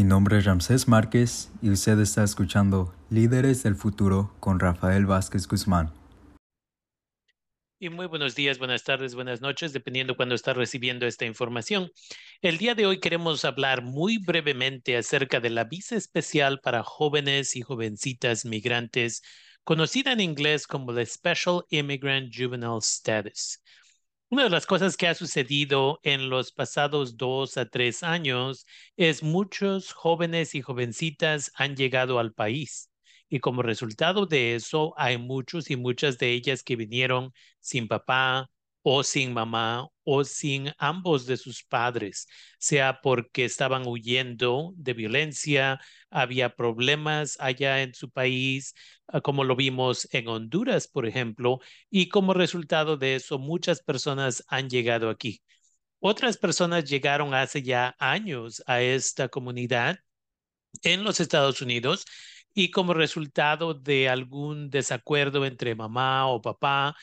Mi nombre es Ramsés Márquez y usted está escuchando Líderes del Futuro con Rafael Vázquez Guzmán. Y muy buenos días, buenas tardes, buenas noches, dependiendo cuando está recibiendo esta información. El día de hoy queremos hablar muy brevemente acerca de la visa especial para jóvenes y jovencitas migrantes, conocida en inglés como the Special Immigrant Juvenile Status. Una de las cosas que ha sucedido en los pasados dos a tres años es muchos jóvenes y jovencitas han llegado al país. Y como resultado de eso hay muchos y muchas de ellas que vinieron sin papá, o sin mamá o sin ambos de sus padres, sea porque estaban huyendo de violencia, había problemas allá en su país, ah, como lo vimos en Honduras, por ejemplo, y como resultado de eso muchas personas han llegado aquí. Otras personas llegaron hace ya años a esta comunidad en los Estados Unidos y como resultado de algún desacuerdo entre mamá o papá,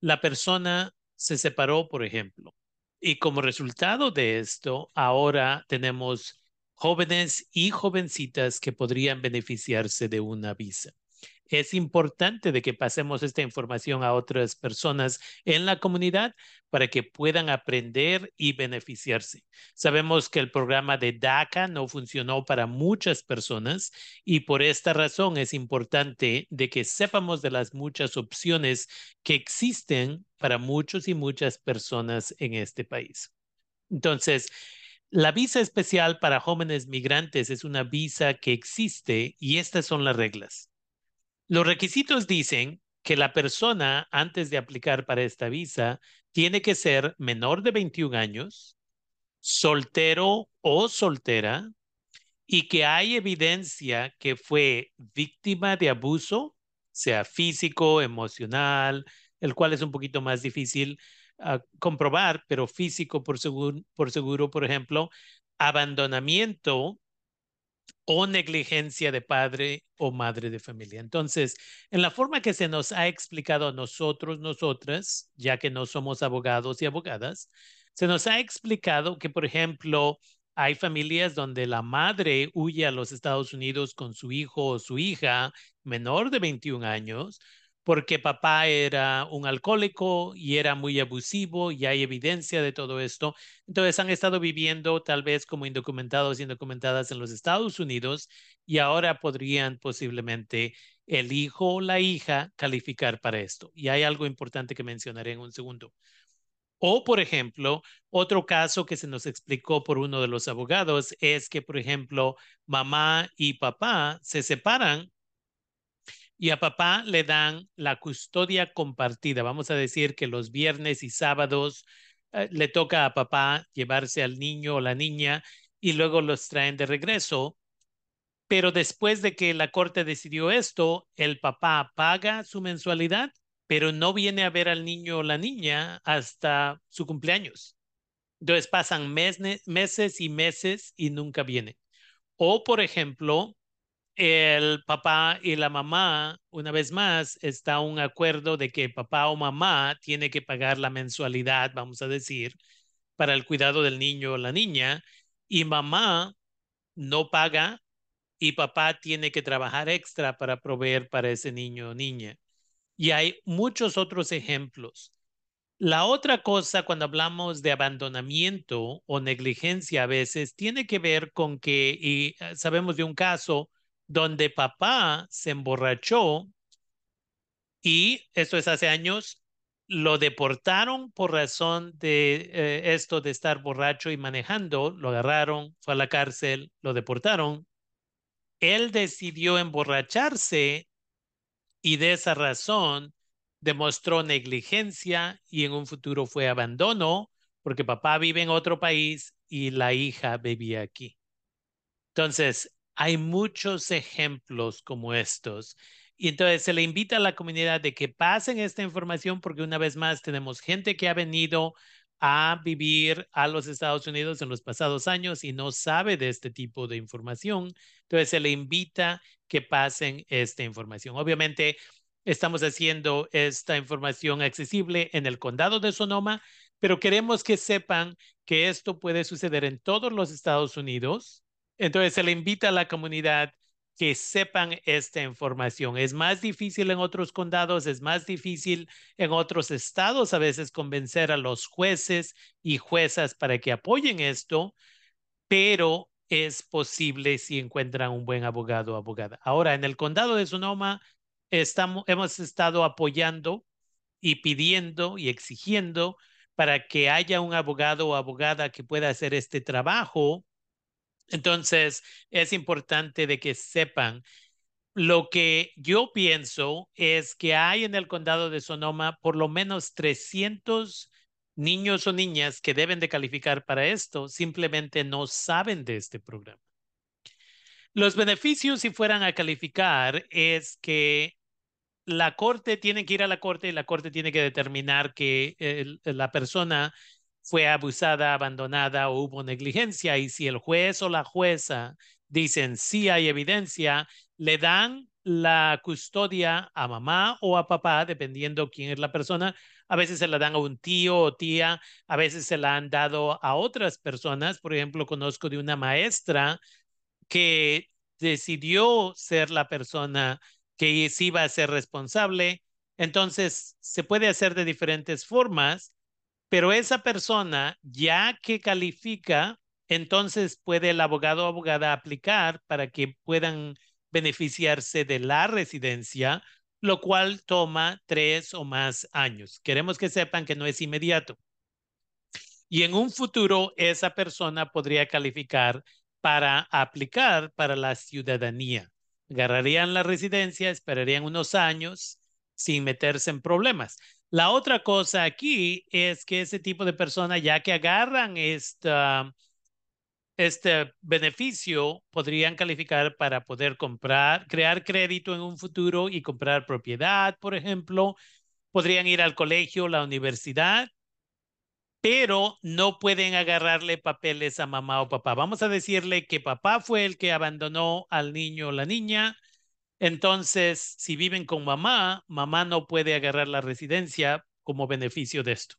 la persona se separó, por ejemplo. Y como resultado de esto, ahora tenemos jóvenes y jovencitas que podrían beneficiarse de una visa es importante de que pasemos esta información a otras personas en la comunidad para que puedan aprender y beneficiarse. Sabemos que el programa de DACA no funcionó para muchas personas y por esta razón es importante de que sepamos de las muchas opciones que existen para muchos y muchas personas en este país. Entonces, la visa especial para jóvenes migrantes es una visa que existe y estas son las reglas. Los requisitos dicen que la persona, antes de aplicar para esta visa, tiene que ser menor de 21 años, soltero o soltera, y que hay evidencia que fue víctima de abuso, sea físico, emocional, el cual es un poquito más difícil ah, comprobar, pero físico por por seguro, por ejemplo, abandonamiento o negligencia de padre o madre de familia. Entonces, en la forma que se nos ha explicado a nosotros, nosotras, ya que no somos abogados y abogadas, se nos ha explicado que, por ejemplo, hay familias donde la madre huye a los Estados Unidos con su hijo o su hija menor de 21 años porque papá era un alcohólico y era muy abusivo y hay evidencia de todo esto. Entonces han estado viviendo tal vez como indocumentados y indocumentadas en los Estados Unidos y ahora podrían posiblemente el hijo o la hija calificar para esto. Y hay algo importante que mencionaré en un segundo. O, por ejemplo, otro caso que se nos explicó por uno de los abogados es que, por ejemplo, mamá y papá se separan y a papá le dan la custodia compartida. Vamos a decir que los viernes y sábados eh, le toca a papá llevarse al niño o la niña y luego los traen de regreso. Pero después de que la corte decidió esto, el papá paga su mensualidad, pero no viene a ver al niño o la niña hasta su cumpleaños. Entonces pasan meses y meses y nunca viene. O, por ejemplo, el papá y la mamá, una vez más, está un acuerdo de que papá o mamá tiene que pagar la mensualidad, vamos a decir, para el cuidado del niño o la niña, y mamá no paga y papá tiene que trabajar extra para proveer para ese niño o niña. Y hay muchos otros ejemplos. La otra cosa cuando hablamos de abandonamiento o negligencia a veces tiene que ver con que, y eh, sabemos de un caso, donde papá se emborrachó y esto es hace años, lo deportaron por razón de eh, esto de estar borracho y manejando, lo agarraron, fue a la cárcel, lo deportaron. Él decidió emborracharse y de esa razón demostró negligencia y en un futuro fue abandono porque papá vive en otro país y la hija vivía aquí. Entonces, hay muchos ejemplos como estos. Y entonces se le invita a la comunidad de que pasen esta información porque una vez más tenemos gente que ha venido a vivir a los Estados Unidos en los pasados años y no sabe de este tipo de información. Entonces se le invita que pasen esta información. Obviamente estamos haciendo esta información accesible en el condado de Sonoma, pero queremos que sepan que esto puede suceder en todos los Estados Unidos Entonces se le invita a la comunidad que sepan esta información. Es más difícil en otros condados, es más difícil en otros estados a veces convencer a los jueces y juezas para que apoyen esto, pero es posible si encuentran un buen abogado o abogada. Ahora, en el condado de Sonoma estamos, hemos estado apoyando y pidiendo y exigiendo para que haya un abogado o abogada que pueda hacer este trabajo. Entonces, es importante de que sepan lo que yo pienso es que hay en el condado de Sonoma por lo menos 300 niños o niñas que deben de calificar para esto, simplemente no saben de este programa. Los beneficios si fueran a calificar es que la corte tiene que ir a la corte y la corte tiene que determinar que la persona fue abusada, abandonada o hubo negligencia y si el juez o la jueza dicen sí hay evidencia, le dan la custodia a mamá o a papá, dependiendo quién es la persona. A veces se la dan a un tío o tía, a veces se la han dado a otras personas. Por ejemplo, conozco de una maestra que decidió ser la persona que sí iba a ser responsable. Entonces, se puede hacer de diferentes formas, pero esa persona, ya que califica, entonces puede el abogado o abogada aplicar para que puedan beneficiarse de la residencia, lo cual toma tres o más años. Queremos que sepan que no es inmediato. Y en un futuro, esa persona podría calificar para aplicar para la ciudadanía. Agarrarían la residencia, esperarían unos años sin meterse en problemas. La otra cosa aquí es que ese tipo de persona, ya que agarran esta este beneficio podrían calificar para poder comprar, crear crédito en un futuro y comprar propiedad, por ejemplo. Podrían ir al colegio, la universidad, pero no pueden agarrarle papeles a mamá o papá. Vamos a decirle que papá fue el que abandonó al niño o la niña. Entonces, si viven con mamá, mamá no puede agarrar la residencia como beneficio de esto.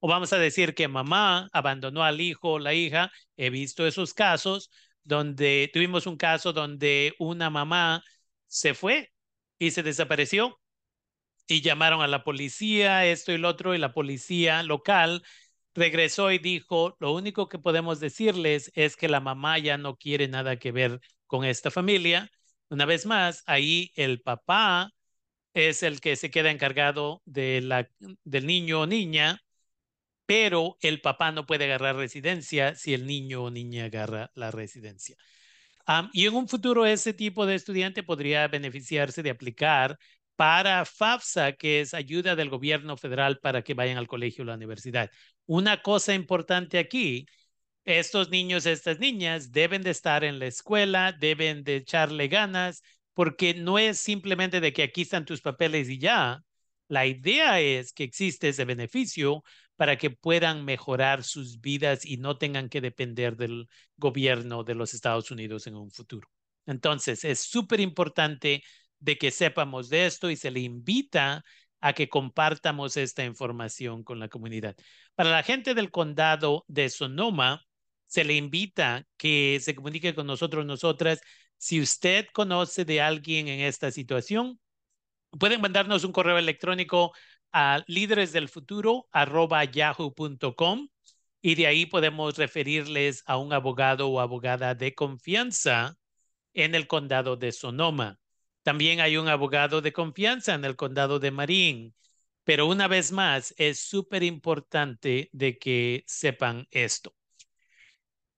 O vamos a decir que mamá abandonó al hijo o la hija. He visto esos casos donde tuvimos un caso donde una mamá se fue y se desapareció y llamaron a la policía, esto y lo otro, y la policía local regresó y dijo, lo único que podemos decirles es que la mamá ya no quiere nada que ver con esta familia. Una vez más, ahí el papá es el que se queda encargado de la, del niño o niña pero el papá no puede agarrar residencia si el niño o niña agarra la residencia. y en un futuro ese tipo de estudiante podría beneficiarse de aplicar para FAFSA, que es ayuda del gobierno federal para que vayan al colegio o la universidad. Una cosa importante aquí, estos niños, estas niñas deben de estar en la escuela, deben de echarle ganas, porque no es simplemente de que aquí están tus papeles y ya. La idea es que existe ese beneficio para que puedan mejorar sus vidas y no tengan que depender del gobierno de los Estados Unidos en un futuro. Entonces, es súper importante de que sepamos de esto y se le invita a que compartamos esta información con la comunidad. Para la gente del condado de Sonoma, se le invita que se comunique con nosotros, nosotras. Si usted conoce de alguien en esta situación, pueden mandarnos un correo electrónico a líderes del futuro yahoo.com y de ahí podemos referirles a un abogado o abogada de confianza en el condado de Sonoma. También hay un abogado de confianza en el condado de Marín. Pero una vez más, es súper importante de que sepan esto.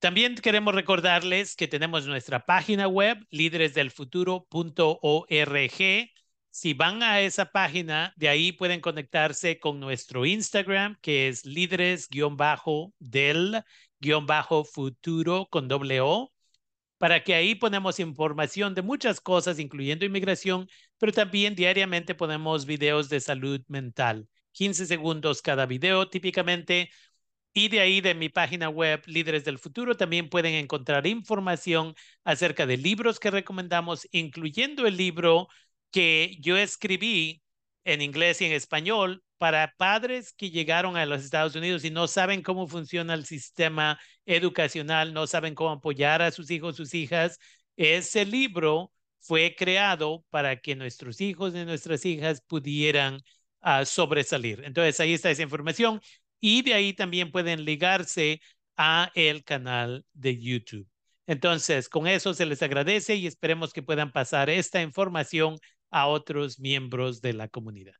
También queremos recordarles que tenemos nuestra página web, líderesdelfuturo.org si van a esa página, de ahí pueden conectarse con nuestro Instagram, que es líderes-del-futuro con doble O, para que ahí ponemos información de muchas cosas, incluyendo inmigración, pero también diariamente ponemos videos de salud mental. 15 segundos cada video típicamente. Y de ahí de mi página web, Líderes del Futuro, también pueden encontrar información acerca de libros que recomendamos, incluyendo el libro que yo escribí en inglés y en español para padres que llegaron a los Estados Unidos y no saben cómo funciona el sistema educacional, no saben cómo apoyar a sus hijos, sus hijas, ese libro fue creado para que nuestros hijos y nuestras hijas pudieran uh, sobresalir. Entonces ahí está esa información y de ahí también pueden ligarse a el canal de YouTube. Entonces, con eso se les agradece y esperemos que puedan pasar esta información a otros miembros de la comunidad.